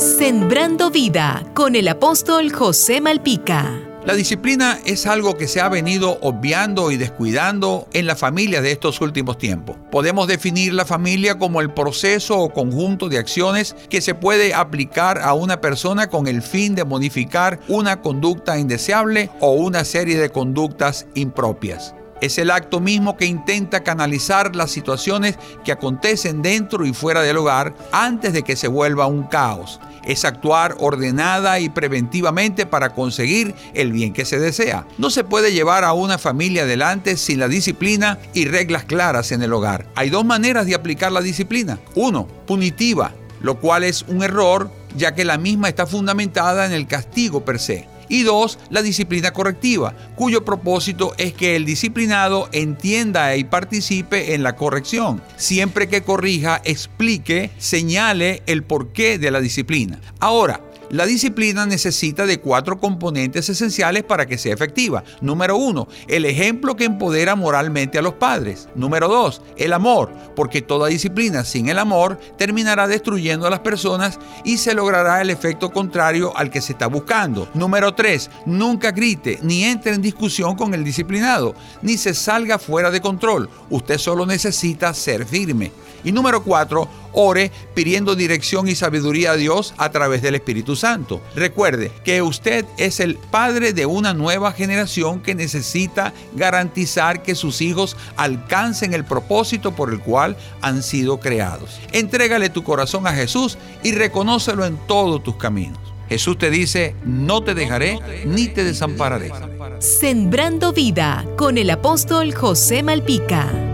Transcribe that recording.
Sembrando vida con el apóstol José Malpica. La disciplina es algo que se ha venido obviando y descuidando en la familia de estos últimos tiempos. Podemos definir la familia como el proceso o conjunto de acciones que se puede aplicar a una persona con el fin de modificar una conducta indeseable o una serie de conductas impropias. Es el acto mismo que intenta canalizar las situaciones que acontecen dentro y fuera del hogar antes de que se vuelva un caos. Es actuar ordenada y preventivamente para conseguir el bien que se desea. No se puede llevar a una familia adelante sin la disciplina y reglas claras en el hogar. Hay dos maneras de aplicar la disciplina. Uno, punitiva, lo cual es un error ya que la misma está fundamentada en el castigo per se y dos, la disciplina correctiva, cuyo propósito es que el disciplinado entienda y participe en la corrección. Siempre que corrija, explique, señale el porqué de la disciplina. Ahora, la disciplina necesita de cuatro componentes esenciales para que sea efectiva. Número uno, el ejemplo que empodera moralmente a los padres. Número dos, el amor, porque toda disciplina sin el amor terminará destruyendo a las personas y se logrará el efecto contrario al que se está buscando. Número tres, nunca grite ni entre en discusión con el disciplinado, ni se salga fuera de control. Usted solo necesita ser firme. Y número cuatro, ore pidiendo dirección y sabiduría a Dios a través del Espíritu Santo. Recuerde que usted es el padre de una nueva generación que necesita garantizar que sus hijos alcancen el propósito por el cual han sido creados. Entrégale tu corazón a Jesús y reconócelo en todos tus caminos. Jesús te dice, no te dejaré ni te desampararé. Sembrando vida con el apóstol José Malpica.